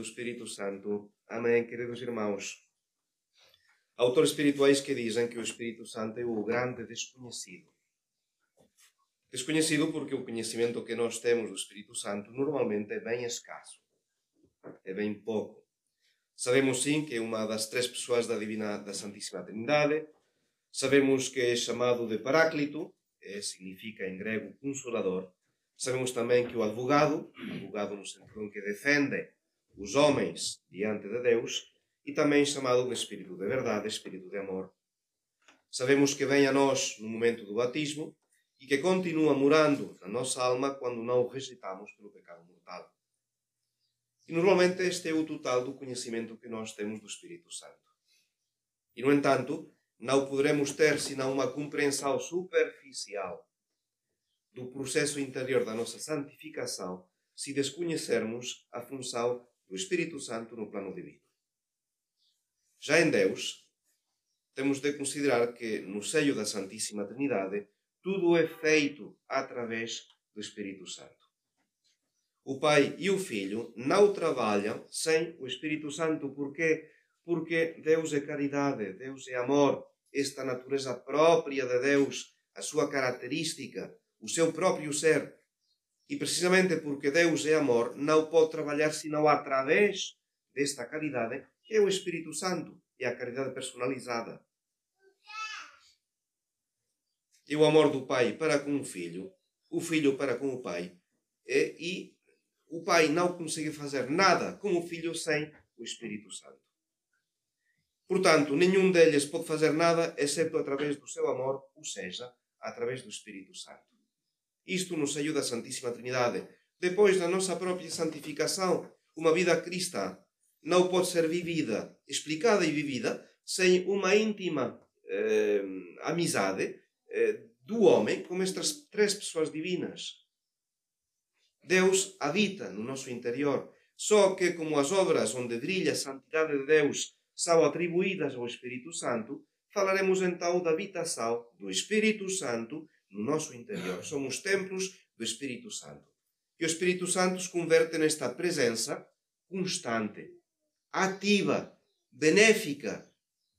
Do Espírito Santo. Amém, queridos irmãos. Autores espirituais que dizem que o Espírito Santo é o grande desconhecido. Desconhecido porque o conhecimento que nós temos do Espírito Santo normalmente é bem escasso. É bem pouco. Sabemos sim que é uma das três pessoas da Divina da Santíssima Trindade. Sabemos que é chamado de Paráclito, que significa em grego consolador. Sabemos também que o advogado, advogado no sentido em que defende os homens diante de Deus, e também chamado de Espírito de Verdade, Espírito de Amor. Sabemos que vem a nós no momento do batismo e que continua morando na nossa alma quando não o rejeitamos pelo pecado mortal. E normalmente este é o total do conhecimento que nós temos do Espírito Santo. E, no entanto, não poderemos ter senão uma compreensão superficial do processo interior da nossa santificação se desconhecermos a função do Espírito Santo no plano divino. Já em Deus, temos de considerar que no seio da Santíssima Trindade tudo é feito através do Espírito Santo. O Pai e o Filho não trabalham sem o Espírito Santo. Porquê? Porque Deus é caridade, Deus é amor, esta natureza própria de Deus, a sua característica, o seu próprio ser. E precisamente porque Deus é amor, não pode trabalhar senão através desta caridade, que é o Espírito Santo, é a caridade personalizada. E o amor do Pai para com o Filho, o Filho para com o Pai, e o Pai não consegue fazer nada com o Filho sem o Espírito Santo. Portanto, nenhum deles pode fazer nada exceto através do seu amor, ou seja, através do Espírito Santo. Isto no seio da Santíssima Trindade. Depois da nossa própria santificação, uma vida cristã não pode ser vivida, explicada e vivida, sem uma íntima eh, amizade eh, do homem com estas três pessoas divinas. Deus habita no nosso interior, só que como as obras onde brilha a santidade de Deus são atribuídas ao Espírito Santo, falaremos então da habitação do Espírito Santo no nosso interior. Somos templos do Espírito Santo. E o Espírito Santo se converte nesta presença constante, ativa, benéfica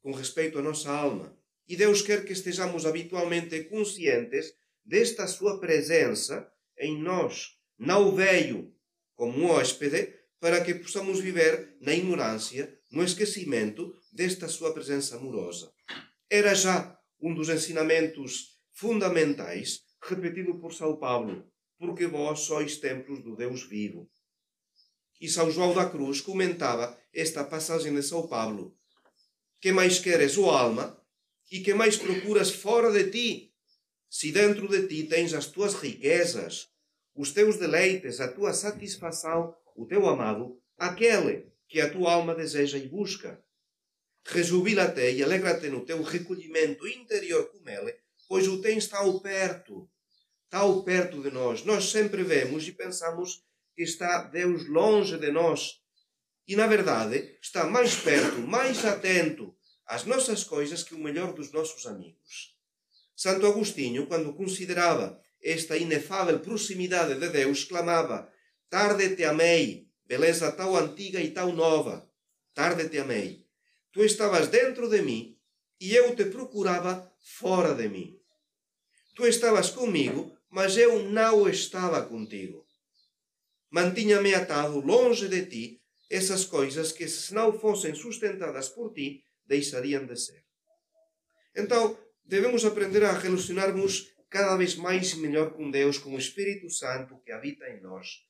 com respeito à nossa alma. E Deus quer que estejamos habitualmente conscientes desta sua presença em nós. Não veio como um hóspede para que possamos viver na ignorância, no esquecimento desta sua presença amorosa. Era já um dos ensinamentos fundamentais repetido por São Paulo, porque vós sois templos do Deus vivo. E São João da Cruz comentava esta passagem de São Paulo. Que mais queres, ó alma, e que mais procuras fora de ti? Se dentro de ti tens as tuas riquezas, os teus deleites, a tua satisfação, o teu amado, aquele que a tua alma deseja e busca. Rejubila-te e alegra-te no teu recolhimento interior com ele, pois o tens tão perto, tão perto de nós. Nós sempre vemos e pensamos que está Deus longe de nós. E, na verdade, está mais perto, mais atento às nossas coisas que o melhor dos nossos amigos. Santo Agostinho, quando considerava esta inefável proximidade de Deus, clamava: Tarde te amei, beleza tão antiga e tão nova. Tarde te amei. Tu estavas dentro de mim e eu te procurava fora de mim. Tu estavas comigo, mas eu não estava contigo. Mantinha-me atado longe de ti essas coisas que, se não fossem sustentadas por ti, deixariam de ser. Então, devemos aprender a relacionarmos cada vez mais e melhor com Deus, com o Espírito Santo que habita em nós.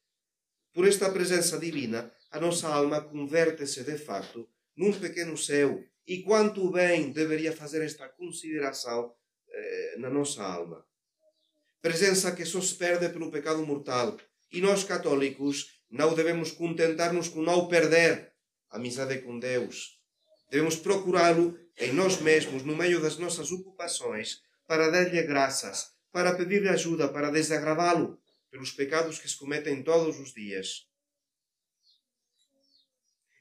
Por esta presença divina, a nossa alma converte-se de facto num pequeno céu. E quanto bem deveria fazer esta consideração eh, na nossa alma. Presença que só se perde pelo pecado mortal. E nós, católicos, não devemos contentar-nos com não perder a amizade com Deus, Devemos procurá-lo em nós mesmos, no meio das nossas ocupações, para dar-lhe graças, para pedir-lhe ajuda, para desagravá-lo pelos pecados que se cometem todos os dias.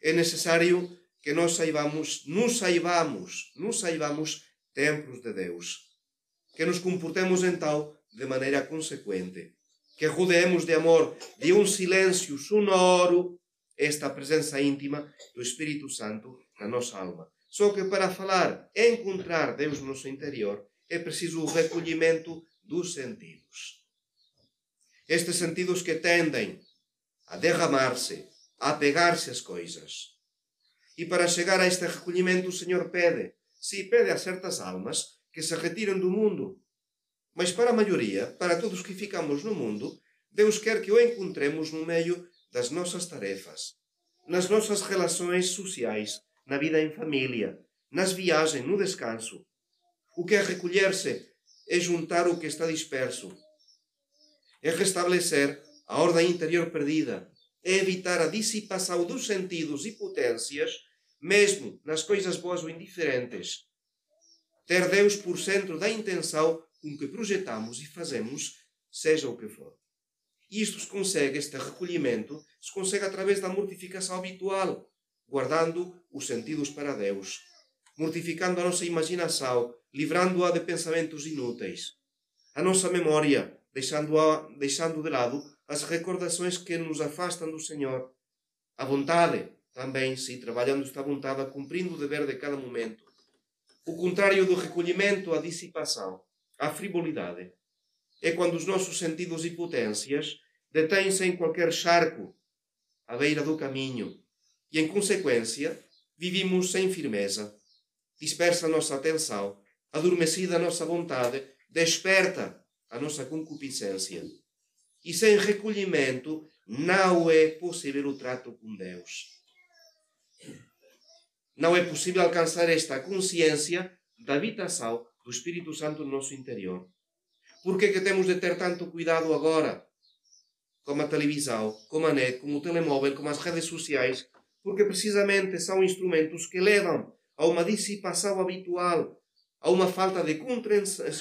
É necessário que nós saibamos, nos saibamos, nos saibamos templos de Deus. Que nos comportemos então de maneira consequente. Que rodeemos de amor, de um silêncio sonoro esta presença íntima do Espírito Santo na nossa alma. Só que para falar, encontrar Deus no nosso interior, é preciso o recolhimento dos sentidos. Estes sentidos que tendem a derramar-se, a pegar-se às coisas. E para chegar a este recolhimento, o Senhor pede, se pede a certas almas que se retirem do mundo. Mas para a maioria, para todos que ficamos no mundo, Deus quer que o encontremos no meio das nossas tarefas, nas nossas relações sociais, na vida em família, nas viagens, no descanso. O que é recolher-se é juntar o que está disperso, é restabelecer a ordem interior perdida, é evitar a dissipação dos sentidos e potências, mesmo nas coisas boas ou indiferentes. Ter Deus por centro da intenção com que projetamos e fazemos, seja o que for. Isto se consegue, este recolhimento, se consegue através da mortificação habitual, guardando os sentidos para Deus, mortificando a nossa imaginação, livrando-a de pensamentos inúteis, a nossa memória, deixando-a, deixando de lado as recordações que nos afastam do Senhor, a vontade, também, sim, trabalhando esta vontade, cumprindo o dever de cada momento. O contrário do recolhimento, a dissipação, a frivolidade é quando os nossos sentidos e potências detêm-se em qualquer charco à beira do caminho e, em consequência, vivimos sem firmeza, dispersa a nossa atenção, adormecida a nossa vontade, desperta a nossa concupiscência. E sem recolhimento não é possível o trato com Deus. Não é possível alcançar esta consciência da habitação do Espírito Santo no nosso interior. Por que, é que temos de ter tanto cuidado agora? Como a televisão, como a net, como o telemóvel, como as redes sociais, porque precisamente são instrumentos que levam a uma dissipação habitual, a uma falta de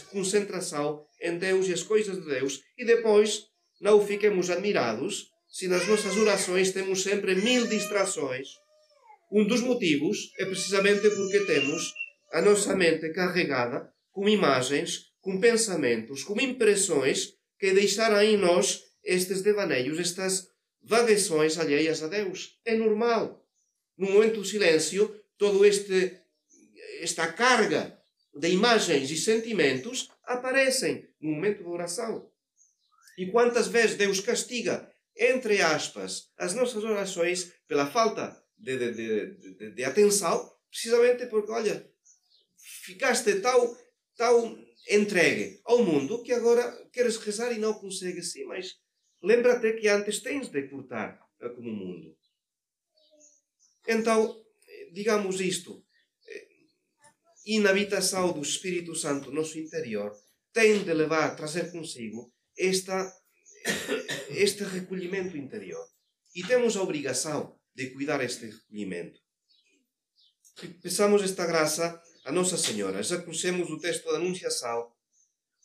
concentração em Deus e as coisas de Deus, e depois não fiquemos admirados se nas nossas orações temos sempre mil distrações. Um dos motivos é precisamente porque temos a nossa mente carregada com imagens com pensamentos, com impressões que deixaram em nós estes devaneios, estas vagueções alheias a Deus. É normal. No momento do silêncio, todo este esta carga de imagens e sentimentos aparecem no momento da oração. E quantas vezes Deus castiga, entre aspas, as nossas orações pela falta de, de, de, de atenção, precisamente porque, olha, ficaste tal, tal entregue ao mundo que agora queres rezar e não consegues. Sim, mas lembra-te que antes tens de cortar como mundo. Então, digamos isto, eh, inabitação do Espírito Santo no nosso interior tem de levar, trazer consigo esta, este recolhimento interior. E temos a obrigação de cuidar este recolhimento. Peçamos esta graça a Nossa Senhora. Já conhecemos o texto da Anunciação.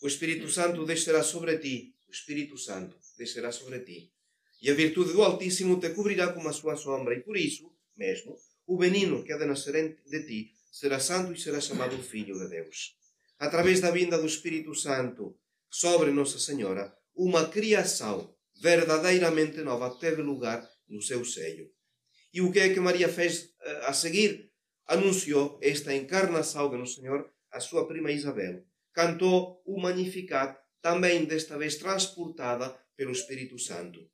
O Espírito Santo descerá sobre ti. O Espírito Santo descerá sobre ti. E a virtude do Altíssimo te cobrirá com a sua sombra. E por isso, mesmo, o menino que há de nascer de ti será santo e será chamado Filho de Deus. Através da vinda do Espírito Santo sobre Nossa Senhora, uma criação verdadeiramente nova teve lugar no seu seio. E o que é que Maria fez eh, a seguir? anunciou esta encarnação de Nosso Senhor à sua prima Isabel. Cantou o Magnificat, também desta vez transportada pelo Espírito Santo.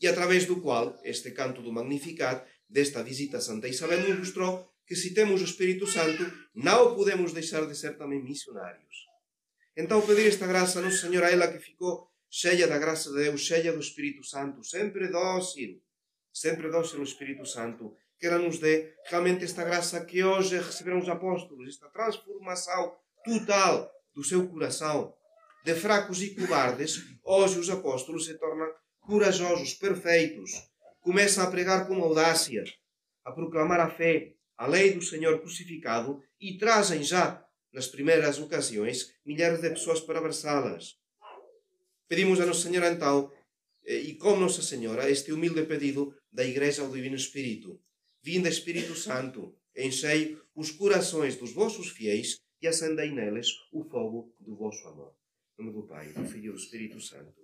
E através do qual, este canto do Magnificat, desta visita a Santa Isabel, nos mostrou que se temos o Espírito Santo, não podemos deixar de ser também missionários. Então, pedir esta graça a Nossa Senhora, ela que ficou cheia da graça de Deus, cheia do Espírito Santo, sempre dócil, sempre dócil no Espírito Santo, que ela nos dê realmente esta graça que hoje receberam os apóstolos, esta transformação total do seu coração. De fracos e cobardes, hoje os apóstolos se tornam corajosos, perfeitos. Começam a pregar com audácia, a proclamar a fé, a lei do Senhor crucificado e trazem já, nas primeiras ocasiões, milhares de pessoas para abraçá-las. Pedimos a Nossa Senhora então, eh, e com Nossa Senhora, este humilde pedido da Igreja ao Divino Espírito Vinda Espírito Santo, enchei os corações dos vossos fiéis e acendei neles o fogo do vosso amor. Em nome do Pai, do Filho e do Espírito Santo.